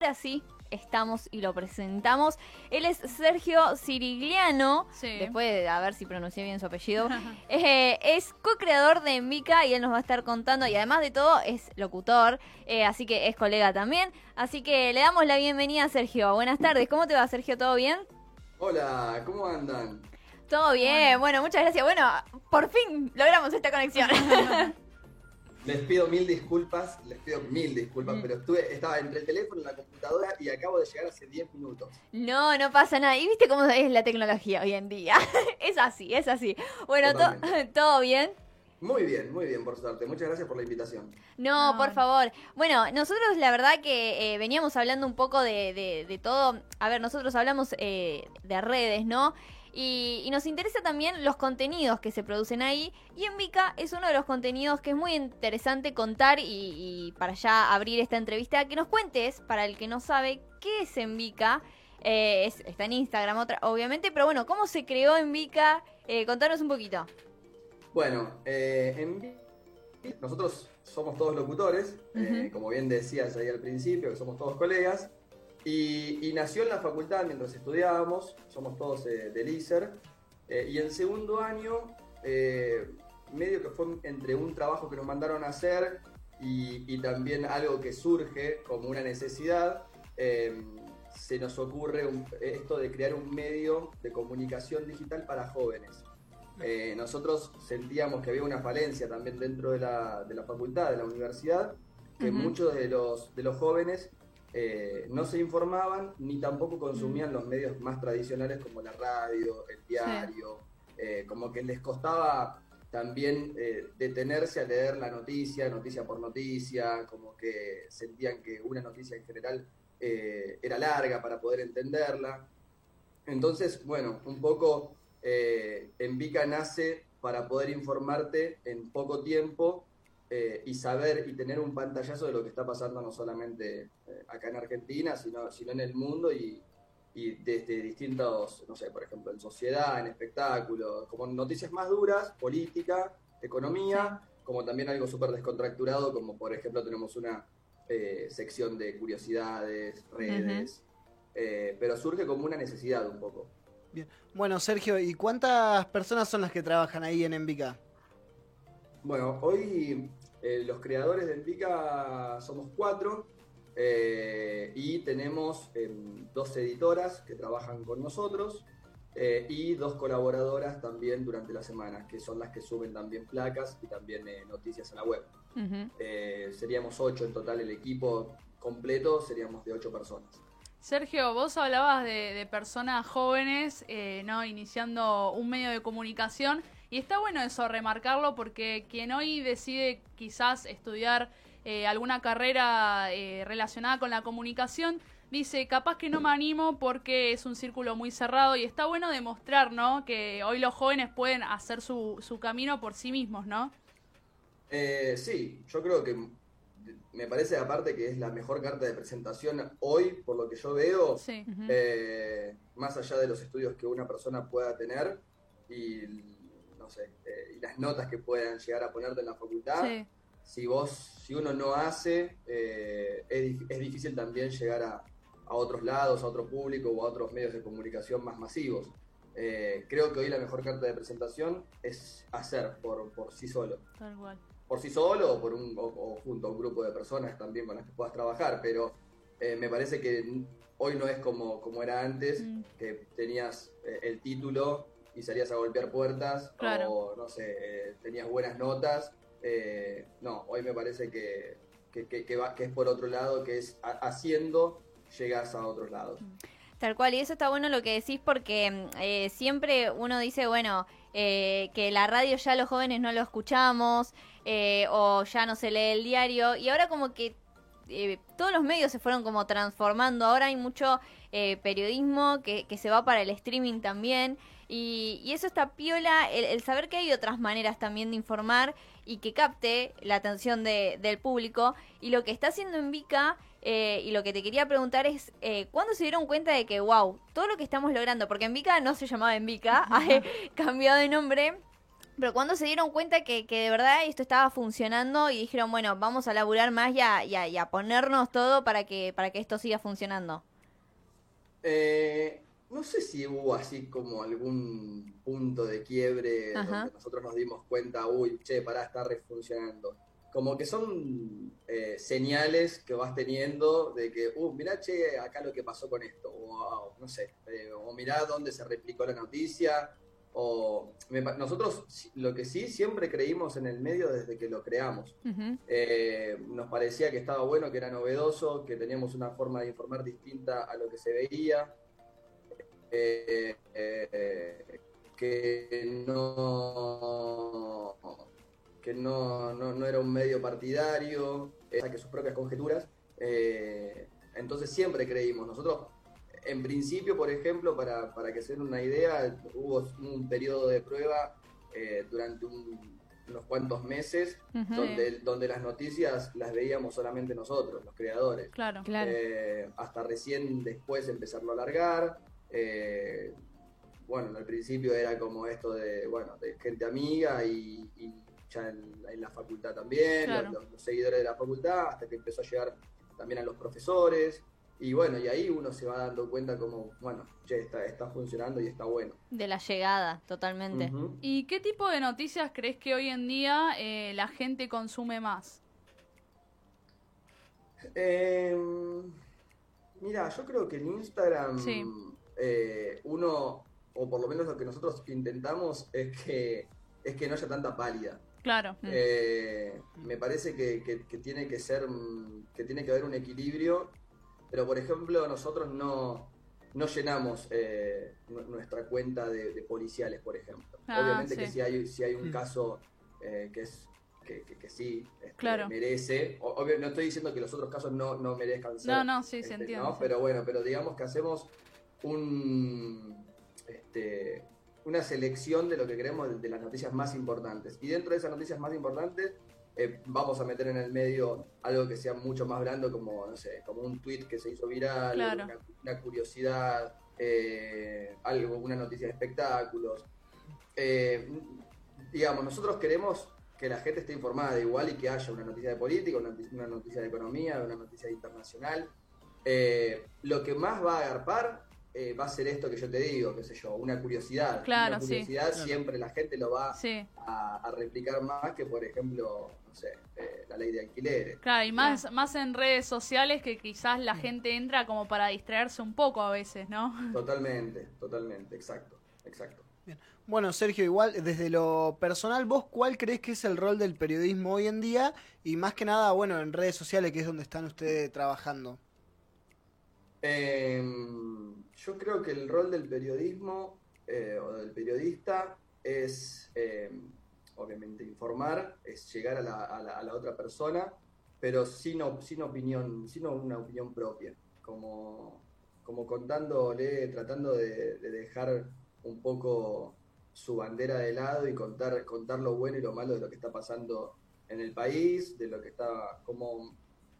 ahora sí estamos y lo presentamos. Él es Sergio Cirigliano, Sí. después de a ver si pronuncié bien su apellido. Eh, es co-creador de Envica y él nos va a estar contando, y además de todo es locutor, eh, así que es colega también. Así que le damos la bienvenida a Sergio. Buenas tardes, ¿cómo te va Sergio? ¿Todo bien? Hola, ¿cómo andan? Todo bien, bueno, muchas gracias. Bueno, por fin logramos esta conexión. Les pido mil disculpas, les pido mil disculpas, Mm. pero estuve, estaba entre el teléfono y la computadora y acabo de llegar hace 10 minutos. No, no pasa nada. ¿Y viste cómo es la tecnología hoy en día? es así, es así. Bueno, to-. ¿todo bien? Muy bien, muy bien, por suerte. Muchas gracias por la invitación. No, No. por favor. Bueno, nosotros la verdad que eh, veníamos hablando un poco de, de- de todo. A ver, nosotros hablamos eh, de redes, ¿no? Y, y nos interesa también los contenidos que se producen ahí. Y en Vika es uno de los contenidos que es muy interesante contar y, y para ya abrir esta entrevista, que nos cuentes, para el que no sabe, qué es en Vika. Eh, es- está en Instagram, otra, obviamente, pero bueno, ¿cómo se creó en Vika? Eh, contanos un poquito. Bueno, eh, en nosotros somos todos locutores, eh, como bien decías ahí al principio, que somos todos colegas, y, y nació en la facultad mientras estudiábamos, somos todos eh, del ISER, eh, y en segundo año, eh, medio que fue entre un trabajo que nos mandaron a hacer y, y también algo que surge como una necesidad, eh, se nos ocurre un- esto de crear un medio de comunicación digital para jóvenes. Eh, nosotros sentíamos que había una falencia también dentro de la, de la facultad, de la universidad, que Ujú. muchos de los, de los jóvenes eh, no se informaban ni tampoco consumían los medios más tradicionales como la radio, el diario, eh, como que les costaba también eh, detenerse a leer la noticia, noticia por noticia, como que sentían que una noticia en general era larga para poder entenderla. Entonces, bueno, un poco eh, Envica nace para poder informarte en poco tiempo eh, y saber y tener un pantallazo de lo que está pasando no solamente eh, acá en Argentina, sino, sino en el mundo y, y desde distintos, no sé, por ejemplo, en sociedad, en espectáculos, como noticias más duras, política, economía, como también algo súper descontracturado, como por ejemplo tenemos una eh, sección de curiosidades, redes, eh, pero surge como una necesidad un poco. Bueno, Sergio, ¿y cuántas personas son las que trabajan ahí en Envica? Bueno, hoy eh, los creadores de Envica somos cuatro eh, y tenemos em, dos editoras que trabajan con nosotros eh, y dos colaboradoras también durante la semana, que son las que suben también placas y también eh, noticias a la web. Seríamos ocho en total, el equipo completo seríamos de ocho personas. Sergio, vos hablabas de, personas jóvenes, eh, ¿no? Iniciando un medio de comunicación. Y está bueno eso, remarcarlo, porque quien hoy decide quizás estudiar eh, alguna carrera eh, relacionada con la comunicación, dice, capaz que no me animo porque es un círculo muy cerrado. Y está bueno demostrar, ¿no? Que hoy los jóvenes pueden hacer su, su camino por sí mismos, ¿no? Eh, sí, yo creo que me parece aparte que es la mejor carta de presentación hoy, por lo que yo veo, Sí. Eh, más allá de los estudios que una persona pueda tener y, no sé, eh, y las notas que puedan llegar a ponerte en la facultad, Sí. si vos, si uno no hace, eh, es, es difícil también llegar a, a otros lados, a otro público o a otros medios de comunicación más masivos. Eh, creo que hoy la mejor carta de presentación es hacer por, por sí solo Tal cual. Por sí solo o, por un, o, o junto a un grupo de personas también con las que puedas trabajar, pero eh, me parece que hoy no es como, como era antes, Mm. que tenías eh, el título y salías a golpear puertas, Claro. o no sé, eh, tenías buenas notas. no, hoy me parece que, que, que- que va, que es por otro lado, que es ha- haciendo, llegas a otros lados. Tal cual, y eso está bueno lo que decís porque mm, eh, siempre uno dice, bueno, eh, que la radio ya los jóvenes no lo escuchamos eh, o ya no se lee el diario. Y ahora como que eh, todos los medios se fueron como transformando, ahora hay mucho eh, periodismo que, que se va para el streaming también. Y, y eso está piola, el, el saber que hay otras maneras también de informar y que capte la atención de- del público. Y lo que está haciendo en Vika eh, y lo que te quería preguntar es, eh, ¿cuándo se dieron cuenta de que, wow, todo lo que estamos logrando, porque en Vika no se llamaba en Vika, ha cambiado de nombre, Pero cuando se dieron cuenta que, que de verdad esto estaba funcionando y dijeron, bueno, vamos a laburar más y a, y a- y a ponernos todo para que, para que esto siga funcionando. Eh, no sé si hubo así como algún punto de quiebre Ajá. donde nosotros nos dimos cuenta, uy, che, pará, está refuncionando. Como que son eh, señales que vas teniendo de que, uh, mirá, che, acá lo que pasó con esto, o o, no sé, eh, o mirá dónde se replicó la noticia, o me nosotros lo que sí siempre creímos en el medio desde que lo creamos. Eh, nos parecía que estaba bueno, que era novedoso, que teníamos una forma de informar distinta a lo que se veía, eh, eh, que no que no, no, no era un medio partidario, que sus propias conjeturas. entonces siempre creímos. Nosotros, en principio, por ejemplo, para, para que se den una idea, hubo un periodo de prueba eh, durante un- unos cuantos meses donde, donde las noticias las veíamos solamente nosotros, los creadores. Claro. Claro. Eh, hasta recién después empezarlo a alargar. eh, bueno, al principio era como esto de, bueno, de gente amiga y, y ya en, en la facultad también, Claro. los, los seguidores de la facultad, hasta que empezó a llegar también a los profesores. Y bueno, y ahí uno se va dando cuenta como, bueno, che, está, está funcionando y está bueno. De la llegada, totalmente. ¿Y qué tipo de noticias crees que hoy en día eh, la gente consume más? Eh, mira, yo creo que en Instagram Sí. eh, uno, o por lo menos lo que nosotros intentamos es que es que no haya tanta pálida. Claro. Eh, me parece que, que- que tiene que ser, que tiene que haber un equilibrio, pero por ejemplo nosotros no, no llenamos eh, nu- nuestra cuenta de, de policiales, por ejemplo. Ah, Obviamente que si hay, si hay un Mm. caso eh, que es que, que- que sí este, Claro. merece, o- obvio, no estoy diciendo que los otros casos no, no merezcan ser, No, no, sí, se este, entiende. ¿no? sí. Pero bueno, pero digamos que hacemos un este, una selección de lo que queremos de, de las noticias más importantes. Y dentro de esas noticias más importantes eh, vamos a meter en el medio algo que sea mucho más blando, como, no sé, como un tweet que se hizo viral, Claro. una, una curiosidad, eh, algo, una noticia de espectáculos. Eh, digamos, nosotros queremos que la gente esté informada de igual y que haya una noticia de política, una, noticia- una noticia de economía, una noticia internacional. Lo que más va a agarpar eh, va a ser esto que yo te digo, qué sé yo, una curiosidad. Claro, una sí. curiosidad Claro. siempre la gente lo va Sí, a, a replicar más que, por ejemplo, no sé, eh, la ley de alquileres. claro, y más, más en redes sociales que quizás la gente entra como para distraerse un poco a veces, ¿no? Totalmente, totalmente, exacto, exacto. Bueno, Sergio, igual desde lo personal, ¿vos cuál crees que es el rol del periodismo hoy en día? Y más que nada, bueno, en redes sociales, que es donde están ustedes trabajando. Eh, yo creo que el rol del periodismo eh, o del periodista es, eh, obviamente, informar, es llegar a la, a la- otra persona, pero sin, op- sin opinión, sin una opinión propia, como, como contándole, tratando de, de dejar un poco su bandera de lado y contar, contar lo bueno y lo malo de lo que está pasando en el país, de lo que está como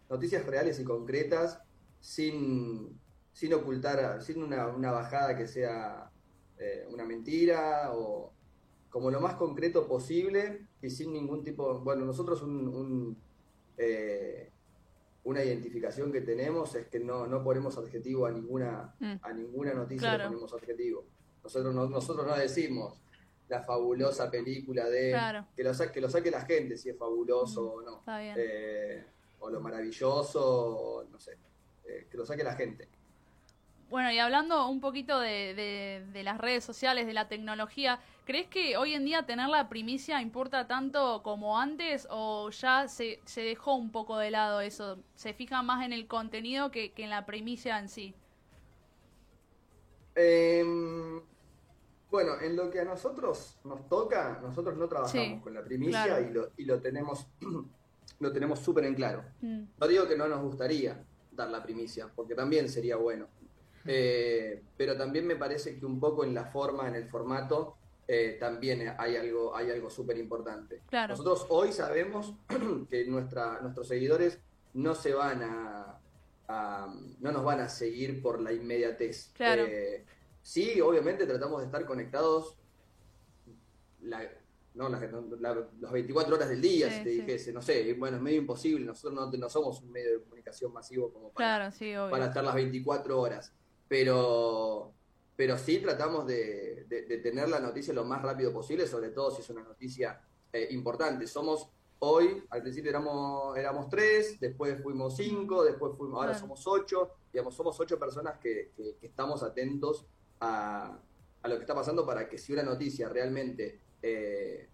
noticias reales y concretas sin, sin ocultar, sin una, una bajada que sea eh, una mentira o como lo más concreto posible y sin ningún tipo, bueno, nosotros un, un, eh, una identificación que tenemos es que no, no ponemos adjetivo a ninguna, Mm. a ninguna noticia le Claro. ponemos adjetivo. Nosotros no, nosotros no decimos la fabulosa película de Claro. que, lo sa- que lo saque la gente si es fabuloso Mm. o no. Está bien. Eh, o lo maravilloso, no sé, eh, que lo saque la gente. Bueno, y hablando un poquito de, de- de las redes sociales, de la tecnología, ¿crees que hoy en día tener la primicia importa tanto como antes o ya se, se dejó un poco de lado eso? ¿Se fija más en el contenido que, que en la primicia en sí? Eh, bueno, en lo que a nosotros nos toca, nosotros no trabajamos Sí, con la primicia claro. y, lo, y lo tenemos lo tenemos súper en claro. Mm, No digo que no nos gustaría dar la primicia, porque también sería bueno. Eh, pero también me parece que un poco en la forma, en el formato, eh, también hay algo, hay algo súper importante. Claro. Nosotros hoy sabemos que nuestra, nuestros seguidores no se van a, a- no nos van a seguir por la inmediatez. Claro. Eh, sí, obviamente tratamos de estar conectados la ¿no? Las, la- las 24 horas del día, Sí, si te sí. dijese, no sé, bueno, es medio imposible, nosotros no, no somos un medio de comunicación masivo como para, Claro, sí, obvio. para estar las 24 horas, pero, pero sí tratamos de, de- de tener la noticia lo más rápido posible, sobre todo si es una noticia eh, importante. Somos hoy, al principio éramos, éramos tres, después fuimos cinco, después fuimos, ahora Claro. somos ocho, digamos, somos ocho personas que, que- que estamos atentos a, a lo que está pasando para que si una noticia realmente eh,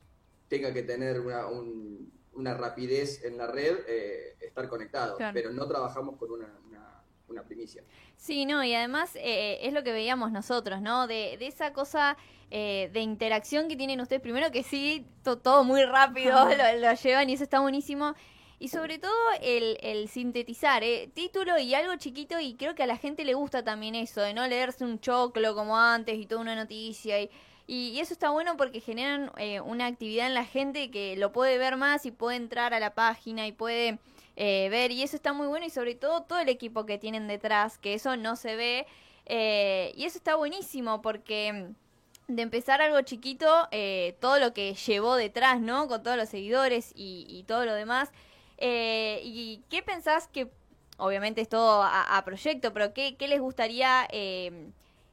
tenga que tener una, un- una rapidez en la red, eh, estar conectados, Claro. pero no trabajamos con una, una- una primicia. Sí, no, y además eh, es lo que veíamos nosotros, ¿no? De, de esa cosa eh, de interacción que tienen ustedes. Primero que sí, to- todo muy rápido lo, lo llevan y eso está buenísimo. Y sobre todo el, el sintetizar, ¿eh? título y algo chiquito y creo que a la gente le gusta también eso, de no leerse un choclo como antes y toda una noticia. Y, y, eso está bueno porque generan eh, una actividad en la gente que lo puede ver más y puede entrar a la página y puede eh, ver y eso está muy bueno y sobre todo todo el equipo que tienen detrás, que eso no se ve eh, y eso está buenísimo porque mm, de empezar algo chiquito, eh, todo lo que llevó detrás, ¿no? Con todos los seguidores y, y todo lo demás. Eh, ¿Y qué pensás que, obviamente es todo a, a proyecto, pero qué, qué les gustaría eh,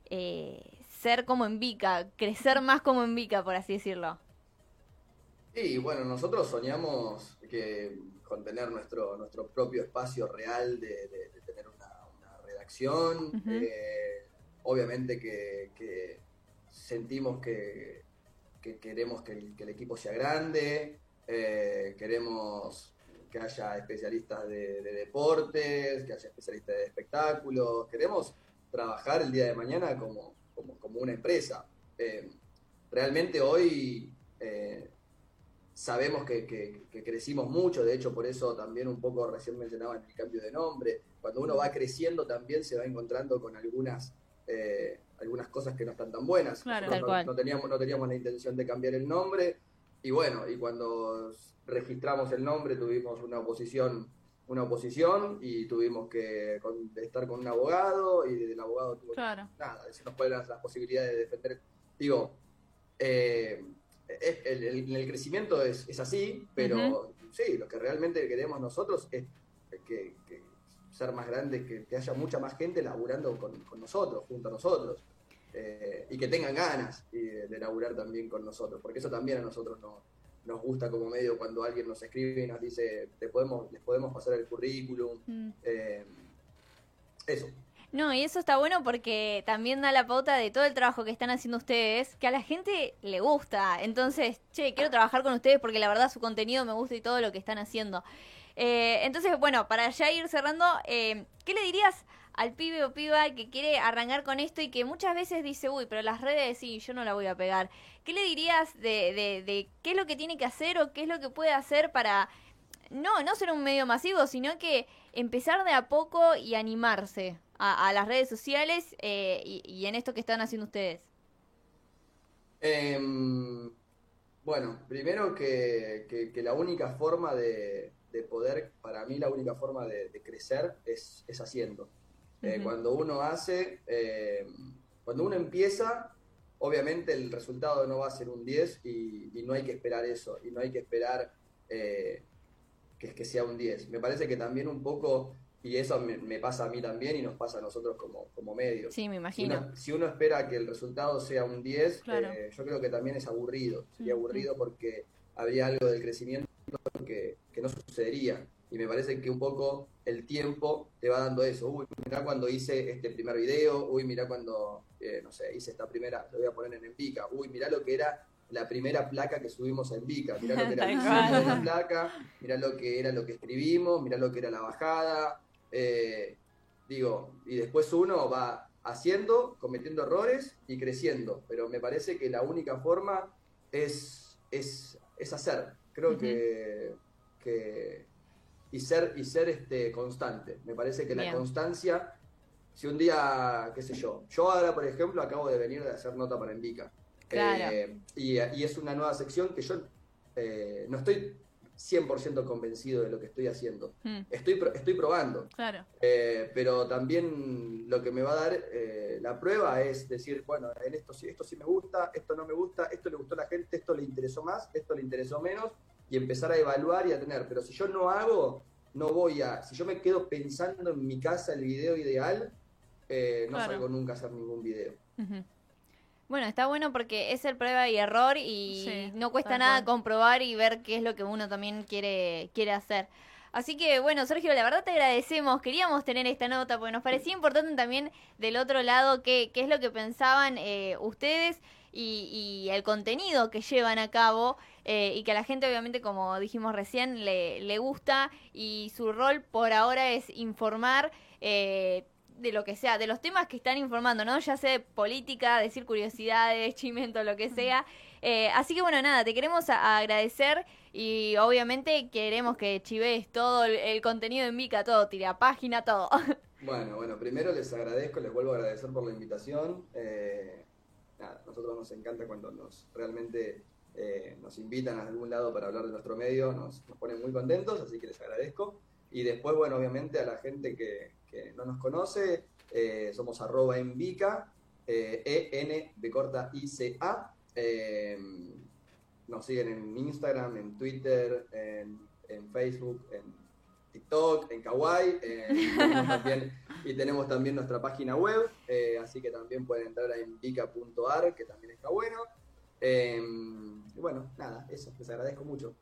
eh, ser como en Vica, crecer más como en Vica, por así decirlo? Y bueno, nosotros soñamos que con tener nuestro, nuestro propio espacio real de, de- de tener una, una redacción. Eh, obviamente que, que sentimos que, que queremos que el, que el equipo sea grande, eh, queremos que haya especialistas de, de deportes, que haya especialistas de espectáculos, queremos trabajar el día de mañana como, como, como una empresa. Eh, realmente hoy eh, sabemos que, que- que crecimos mucho, de hecho por eso también un poco recién mencionaba el cambio de nombre, cuando uno va creciendo también se va encontrando con algunas, eh, algunas cosas que no están tan buenas. Claro. Cual. no, no teníamos, no teníamos la intención de cambiar el nombre y bueno, y cuando registramos el nombre tuvimos una oposición una oposición y tuvimos que con- estar con un abogado y el abogado tuvo que Claro. nada, decirnos cuáles eran las posibilidades de defender. Digo, eh, es- el, el- el crecimiento es, es así, pero sí, lo que realmente queremos nosotros es que, que ser más grande, que, que haya mucha más gente laburando con, con nosotros, junto a nosotros, eh, y que tengan ganas de, de laburar también con nosotros, porque eso también a nosotros no- nos gusta como medio cuando alguien nos escribe y nos dice, te podemos, les podemos pasar el currículum, Mm. eh, eso. No, y eso está bueno porque también da la pauta de todo el trabajo que están haciendo ustedes, que a la gente le gusta. Entonces, che, quiero trabajar con ustedes porque la verdad su contenido me gusta y todo lo que están haciendo. Eh, entonces, bueno, para ya ir cerrando, eh, ¿qué le dirías al pibe o piba que quiere arrancar con esto y que muchas veces dice, uy, pero las redes sí, yo no la voy a pegar? ¿Qué le dirías de, de, de qué es lo que tiene que hacer o qué es lo que puede hacer para no, no ser un medio masivo, sino que empezar de a poco y animarse a, las redes sociales eh, y, en esto que están haciendo ustedes. Em, bueno, primero que, la única forma de, de poder, para mí la única forma de, de crecer es, es haciendo. Eh. Cuando uno hace, eh, cuando uno empieza, obviamente el resultado no va a ser un 10 y, y no hay que esperar eso, y no hay que esperar eh, que, que sea un 10. Me parece que también un poco, y eso me, me pasa a mí también y nos pasa a nosotros como, como medios. Sí, me Si imagino. uno, si uno espera que el resultado sea un 10, Claro. eh, yo creo que también es aburrido. Sería Mm, aburrido porque habría algo del crecimiento que, que no sucedería. Y me parece que un poco el tiempo te va dando eso. Uy, mirá cuando hice este primer video, uy, mirá cuando, eh, no sé, hice esta primera, lo voy a poner en Envica, uy, mirá lo que era la primera placa que subimos a Envica, mirá lo que era la placa, mirá lo que era lo que escribimos, mirá lo que era la bajada, eh, digo, y después uno va haciendo, cometiendo errores y creciendo, pero me parece que la única forma es, es, es hacer, creo que, que- y ser, y ser este, constante, me parece que Bien. la constancia, si un día, qué sé yo, yo ahora por ejemplo acabo de venir de hacer nota para Envica, Claro. Eh, y, y es una nueva sección que yo eh, no estoy 100% convencido de lo que estoy haciendo. Mm, Estoy, estoy probando. claro. Eh, pero también lo que me va a dar eh, la prueba es decir, bueno, en esto sí, esto sí me gusta, esto no me gusta, esto le gustó a la gente, esto le interesó más, esto le interesó menos, y empezar a evaluar y a tener. Pero si yo no hago, no voy a. Si yo me quedo pensando en mi casa el video ideal, eh, no Claro. salgo nunca a hacer ningún video. Bueno, está bueno porque es el prueba y error y Sí, no cuesta nada cual. comprobar y ver qué es lo que uno también quiere, quiere hacer. Así que bueno, Sergio, la verdad te agradecemos. Queríamos tener esta nota porque nos parecía importante también del otro lado qué, qué es lo que pensaban eh, ustedes y, y el contenido que llevan a cabo eh, y que a la gente obviamente, como dijimos recién, le, le gusta y su rol por ahora es informar. eh, de lo que sea, de los temas que están informando, ¿no? Ya sea de política, decir curiosidades, chimento, lo que sea. Eh, así que bueno, nada, te queremos a- agradecer y obviamente queremos que chives todo el, el contenido en Mica, todo, tira página, todo. Bueno, bueno, primero les agradezco, les vuelvo a agradecer por la invitación. Eh, nosotros nos encanta cuando nos realmente eh, nos invitan a algún lado para hablar de nuestro medio, nos, nos ponen muy contentos, así que les agradezco. Y después, bueno, obviamente a la gente que, que no nos conoce, eh, somos arroba en Vica, eh, E-N de corta I-C-A. Nos siguen en Instagram, en Twitter, en, en Facebook, en TikTok, en Kawaii, también, y tenemos también nuestra página web, eh, así que también pueden entrar a envica.ar, que también está bueno. Eh, y bueno, nada, eso, les agradezco mucho.